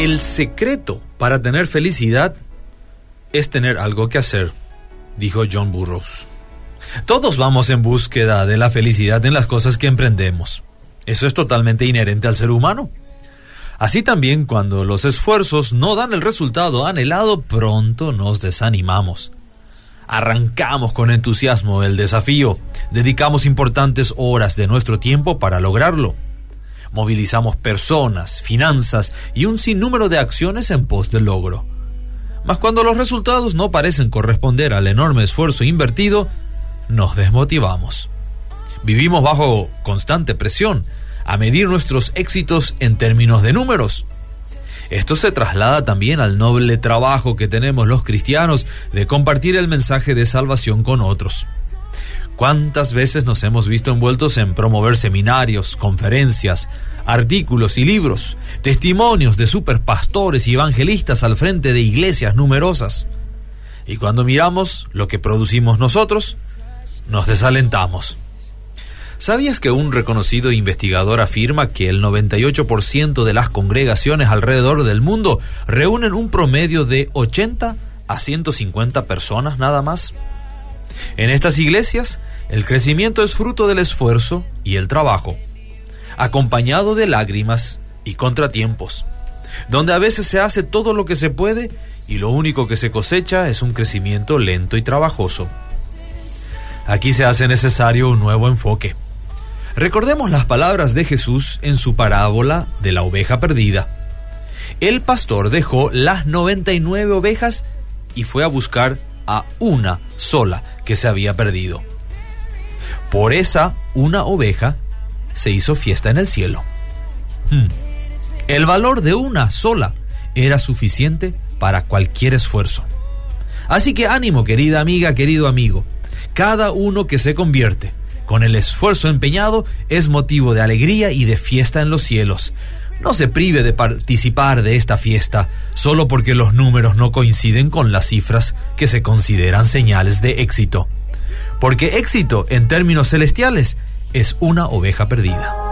El secreto para tener felicidad es tener algo que hacer, dijo John Burroughs. Todos vamos en búsqueda de la felicidad en las cosas que emprendemos. Eso es totalmente inherente al ser humano. Así también cuando los esfuerzos no dan el resultado anhelado, pronto nos desanimamos. Arrancamos con entusiasmo el desafío, dedicamos importantes horas de nuestro tiempo para lograrlo. Movilizamos personas, finanzas y un sinnúmero de acciones en pos del logro. Mas cuando los resultados no parecen corresponder al enorme esfuerzo invertido, nos desmotivamos. Vivimos bajo constante presión a medir nuestros éxitos en términos de números. Esto se traslada también al noble trabajo que tenemos los cristianos de compartir el mensaje de salvación con otros. ¿Cuántas veces nos hemos visto envueltos en promover seminarios, conferencias, artículos y libros, testimonios de superpastores y evangelistas al frente de iglesias numerosas? Y cuando miramos lo que producimos nosotros, nos desalentamos. ¿Sabías que un reconocido investigador afirma que el 98% de las congregaciones alrededor del mundo reúnen un promedio de 80 a 150 personas nada más? En estas iglesias, el crecimiento es fruto del esfuerzo y el trabajo, acompañado de lágrimas y contratiempos, donde a veces se hace todo lo que se puede y lo único que se cosecha es un crecimiento lento y trabajoso. Aquí se hace necesario un nuevo enfoque. Recordemos las palabras de Jesús en su parábola de la oveja perdida. El pastor dejó las 99 ovejas y fue a buscar a una sola que se había perdido. Por esa una oveja se hizo fiesta en el cielo. Hmm. El valor de una sola era suficiente para cualquier esfuerzo. Así que ánimo, querida amiga, querido amigo. Cada uno que se convierte con el esfuerzo empeñado es motivo de alegría y de fiesta en los cielos. No se prive de participar de esta fiesta solo porque los números no coinciden con las cifras que se consideran señales de éxito. Porque éxito en términos celestiales es una oveja perdida.